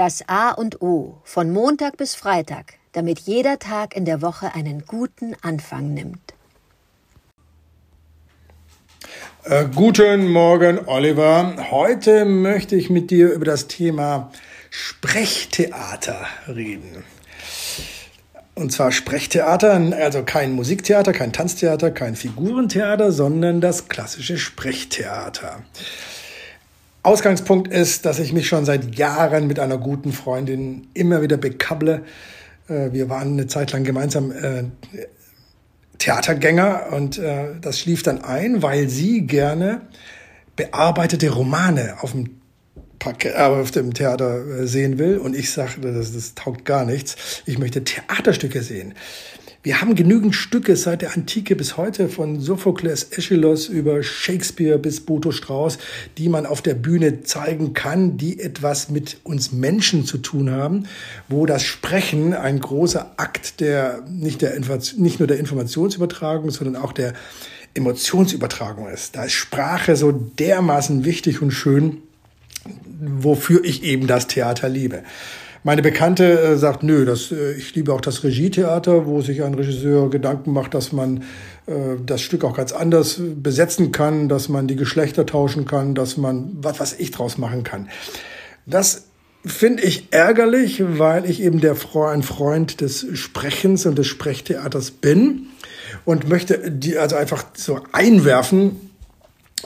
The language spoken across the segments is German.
Das A und O von Montag bis Freitag, damit jeder Tag in der Woche einen guten Anfang nimmt. Äh, guten Morgen, Oliver. Heute möchte ich mit dir über das Thema Sprechtheater reden. Und zwar Sprechtheater, also kein Musiktheater, kein Tanztheater, kein Figurentheater, sondern das klassische Sprechtheater. Ausgangspunkt ist, dass ich mich schon seit Jahren mit einer guten Freundin immer wieder bekabble. Äh, wir waren eine Zeit lang gemeinsam äh, Theatergänger und äh, das schlief dann ein, weil sie gerne bearbeitete Romane auf dem auf dem Theater sehen will und ich sagte, das, das taugt gar nichts. Ich möchte Theaterstücke sehen. Wir haben genügend Stücke seit der Antike bis heute, von Sophokles Aeschylus über Shakespeare bis Boto Strauß, die man auf der Bühne zeigen kann, die etwas mit uns Menschen zu tun haben, wo das Sprechen ein großer Akt der nicht, der, nicht nur der Informationsübertragung, sondern auch der Emotionsübertragung ist. Da ist Sprache so dermaßen wichtig und schön, wofür ich eben das Theater liebe. Meine Bekannte äh, sagt, nö, das, äh, ich liebe auch das Regietheater, wo sich ein Regisseur Gedanken macht, dass man äh, das Stück auch ganz anders besetzen kann, dass man die Geschlechter tauschen kann, dass man was, was ich draus machen kann. Das finde ich ärgerlich, weil ich eben der ein Freund des Sprechens und des Sprechtheaters bin und möchte die also einfach so einwerfen.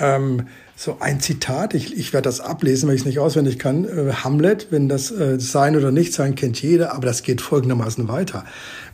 Ähm, so ein Zitat, ich, ich werde das ablesen, weil ich es nicht auswendig kann. Äh, Hamlet, wenn das äh, Sein oder Nicht-Sein kennt jeder, aber das geht folgendermaßen weiter.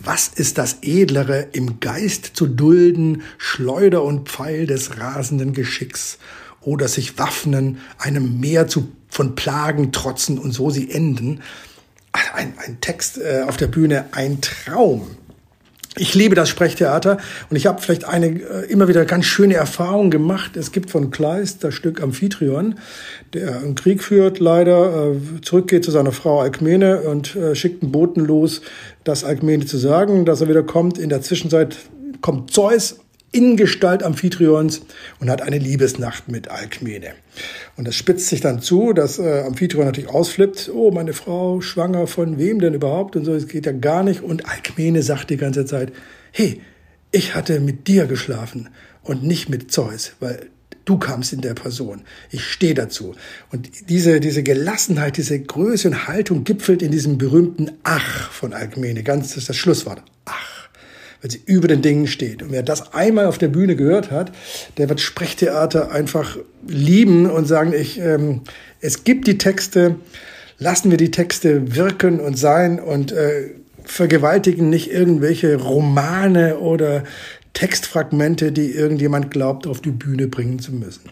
Was ist das Edlere im Geist zu dulden, Schleuder und Pfeil des rasenden Geschicks? Oder sich waffnen, einem Meer zu, von Plagen trotzen und so sie enden? Ein, ein Text äh, auf der Bühne, ein Traum. Ich liebe das Sprechtheater und ich habe vielleicht eine äh, immer wieder ganz schöne Erfahrung gemacht. Es gibt von Kleist das Stück Amphitryon, der einen Krieg führt, leider äh, zurückgeht zu seiner Frau Alkmene und äh, schickt einen Boten los, das Alkmene zu sagen, dass er wieder kommt. In der Zwischenzeit kommt Zeus in Gestalt Amphitryons und hat eine Liebesnacht mit Alkmene. Und das spitzt sich dann zu, dass äh, Amphitryon natürlich ausflippt. Oh, meine Frau schwanger von wem denn überhaupt? Und so, es geht ja gar nicht. Und Alkmene sagt die ganze Zeit, hey, ich hatte mit dir geschlafen und nicht mit Zeus, weil du kamst in der Person. Ich stehe dazu. Und diese, diese Gelassenheit, diese Größe und Haltung gipfelt in diesem berühmten Ach von Alkmene. Ganz, das ist das Schlusswort. Ach weil sie über den Dingen steht. Und wer das einmal auf der Bühne gehört hat, der wird Sprechtheater einfach lieben und sagen, ich, ähm, es gibt die Texte, lassen wir die Texte wirken und sein und äh, vergewaltigen nicht irgendwelche Romane oder Textfragmente, die irgendjemand glaubt, auf die Bühne bringen zu müssen.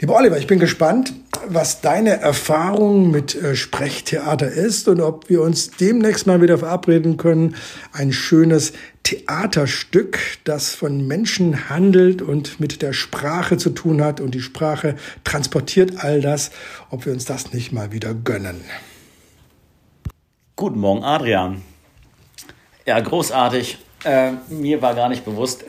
Lieber Oliver, ich bin gespannt, was deine Erfahrung mit äh, Sprechtheater ist und ob wir uns demnächst mal wieder verabreden können, ein schönes Theaterstück, das von Menschen handelt und mit der Sprache zu tun hat und die Sprache transportiert all das, ob wir uns das nicht mal wieder gönnen. Guten Morgen, Adrian. Ja, großartig. Äh, mir war gar nicht bewusst,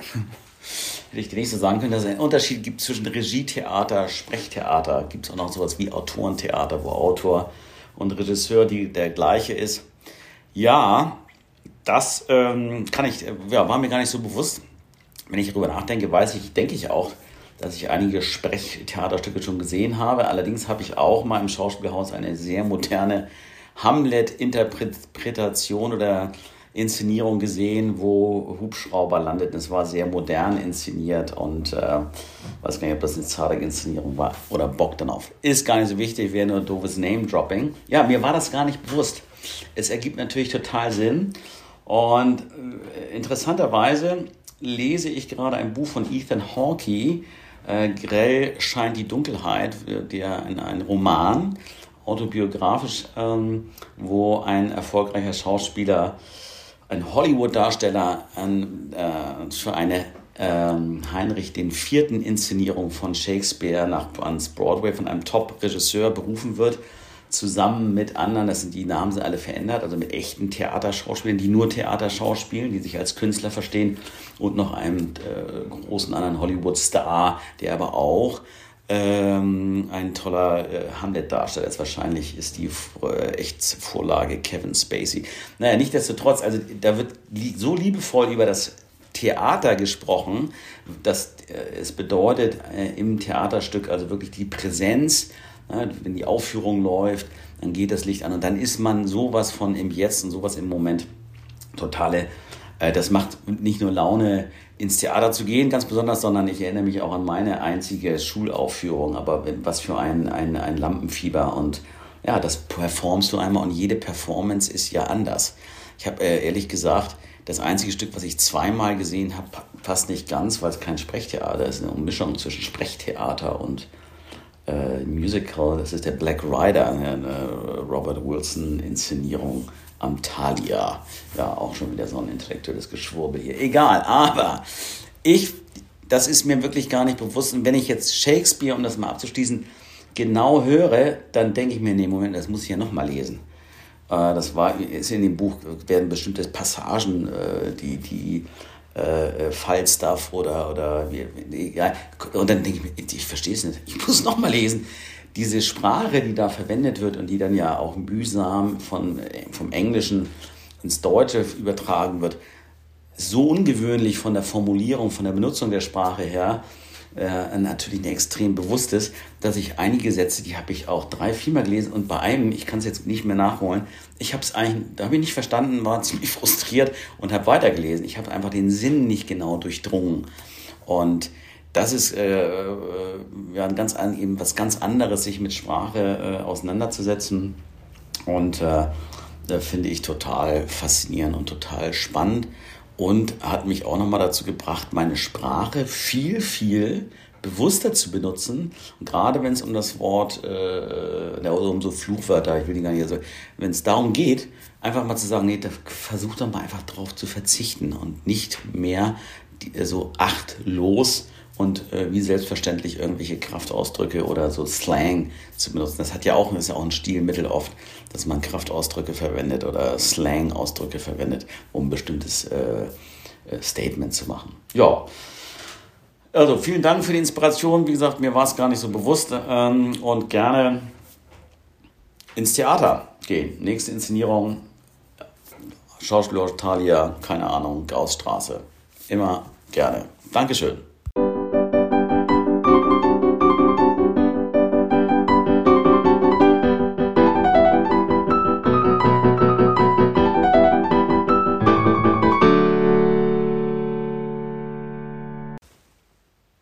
dir nicht so sagen können, dass es einen Unterschied gibt zwischen Regietheater, Sprechtheater. Gibt es auch noch sowas wie Autorentheater, wo Autor und Regisseur die, der gleiche ist. Ja, das ähm, kann ich, ja, war mir gar nicht so bewusst. Wenn ich darüber nachdenke, weiß ich, denke ich auch, dass ich einige Sprechtheaterstücke schon gesehen habe. Allerdings habe ich auch mal im Schauspielhaus eine sehr moderne Hamlet-Interpretation oder Inszenierung gesehen, wo Hubschrauber landeten. Es war sehr modern inszeniert und äh, weiß gar nicht, ob das eine zartige Inszenierung war oder Bock dann auf. Ist gar nicht so wichtig, wäre nur doofes Name-Dropping. Ja, mir war das gar nicht bewusst. Es ergibt natürlich total Sinn. Und äh, interessanterweise lese ich gerade ein Buch von Ethan Hawke, äh, Grell scheint die Dunkelheit, der ein, ein Roman, autobiografisch, ähm, wo ein erfolgreicher Schauspieler ein Hollywood-Darsteller äh, für eine ähm, Heinrich IV. Inszenierung von Shakespeare nach ans Broadway von einem Top-Regisseur berufen wird, zusammen mit anderen, das sind die Namen sind alle verändert, also mit echten Theaterschauspielern, die nur Theaterschauspielen, die sich als Künstler verstehen und noch einem äh, großen anderen Hollywood-Star, der aber auch Ähm, ein toller äh, Hamlet-Darsteller ist wahrscheinlich ist die äh, echt Vorlage Kevin Spacey. Naja, nichtsdestotrotz, also da wird li so liebevoll über das Theater gesprochen, dass äh, es bedeutet äh, im Theaterstück also wirklich die Präsenz, ne, wenn die Aufführung läuft, dann geht das Licht an und dann ist man sowas von im Jetzt und sowas im Moment totale. Äh, das macht nicht nur Laune, ins Theater zu gehen, ganz besonders, sondern ich erinnere mich auch an meine einzige Schulaufführung, aber was für ein, ein, ein Lampenfieber und ja, das performst du einmal und jede Performance ist ja anders. Ich habe äh, ehrlich gesagt, das einzige Stück, was ich zweimal gesehen habe, passt nicht ganz, weil es kein Sprechtheater ist, eine Mischung zwischen Sprechtheater und äh, Musical. Das ist der Black Rider, eine Robert Wilson-Inszenierung am Thalia. Ja, auch schon wieder so ein intellektuelles Geschwurbel hier. Egal, aber ich, das ist mir wirklich gar nicht bewusst. Und wenn ich jetzt Shakespeare, um das mal abzuschließen, genau höre, dann denke ich mir, nee, Moment, das muss ich ja nochmal lesen. Äh, das war, ist in dem Buch, werden bestimmte Passagen, äh, die, die äh, Falstaff oder, oder ja, und dann denke ich mir, ich verstehe es nicht, ich muss nochmal lesen diese Sprache, die da verwendet wird und die dann ja auch mühsam von, vom Englischen ins Deutsche übertragen wird, so ungewöhnlich von der Formulierung, von der Benutzung der Sprache her, äh, natürlich eine extrem bewusst ist, dass ich einige Sätze, die habe ich auch drei, viermal gelesen und bei einem, ich kann es jetzt nicht mehr nachholen, ich habe es eigentlich, da habe ich nicht verstanden, war ziemlich frustriert und habe weitergelesen. Ich habe einfach den Sinn nicht genau durchdrungen. Und das ist äh, äh, ja, ganz, eben was ganz anderes, sich mit Sprache äh, auseinanderzusetzen. Und äh, finde ich total faszinierend und total spannend. Und hat mich auch nochmal dazu gebracht, meine Sprache viel, viel bewusster zu benutzen. Und gerade wenn es um das Wort, äh, also um so Fluchwörter, ich will die gar nicht so, wenn es darum geht, einfach mal zu sagen, nee, da versuch doch mal einfach drauf zu verzichten und nicht mehr die, so achtlos und äh, wie selbstverständlich irgendwelche Kraftausdrücke oder so Slang zu benutzen. Das hat ja auch, ist ja auch ein Stilmittel oft, dass man Kraftausdrücke verwendet oder Slang-Ausdrücke verwendet, um ein bestimmtes äh, äh, Statement zu machen. Ja. Also vielen Dank für die Inspiration. Wie gesagt, mir war es gar nicht so bewusst ähm, und gerne ins Theater gehen. Nächste Inszenierung, Schauspieler Thalia, keine Ahnung, Gaussstraße. Immer gerne. Dankeschön.